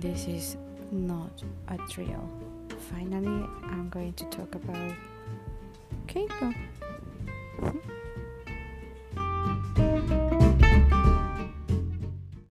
this is not a drill. Finally, I'm going to talk about Keiko.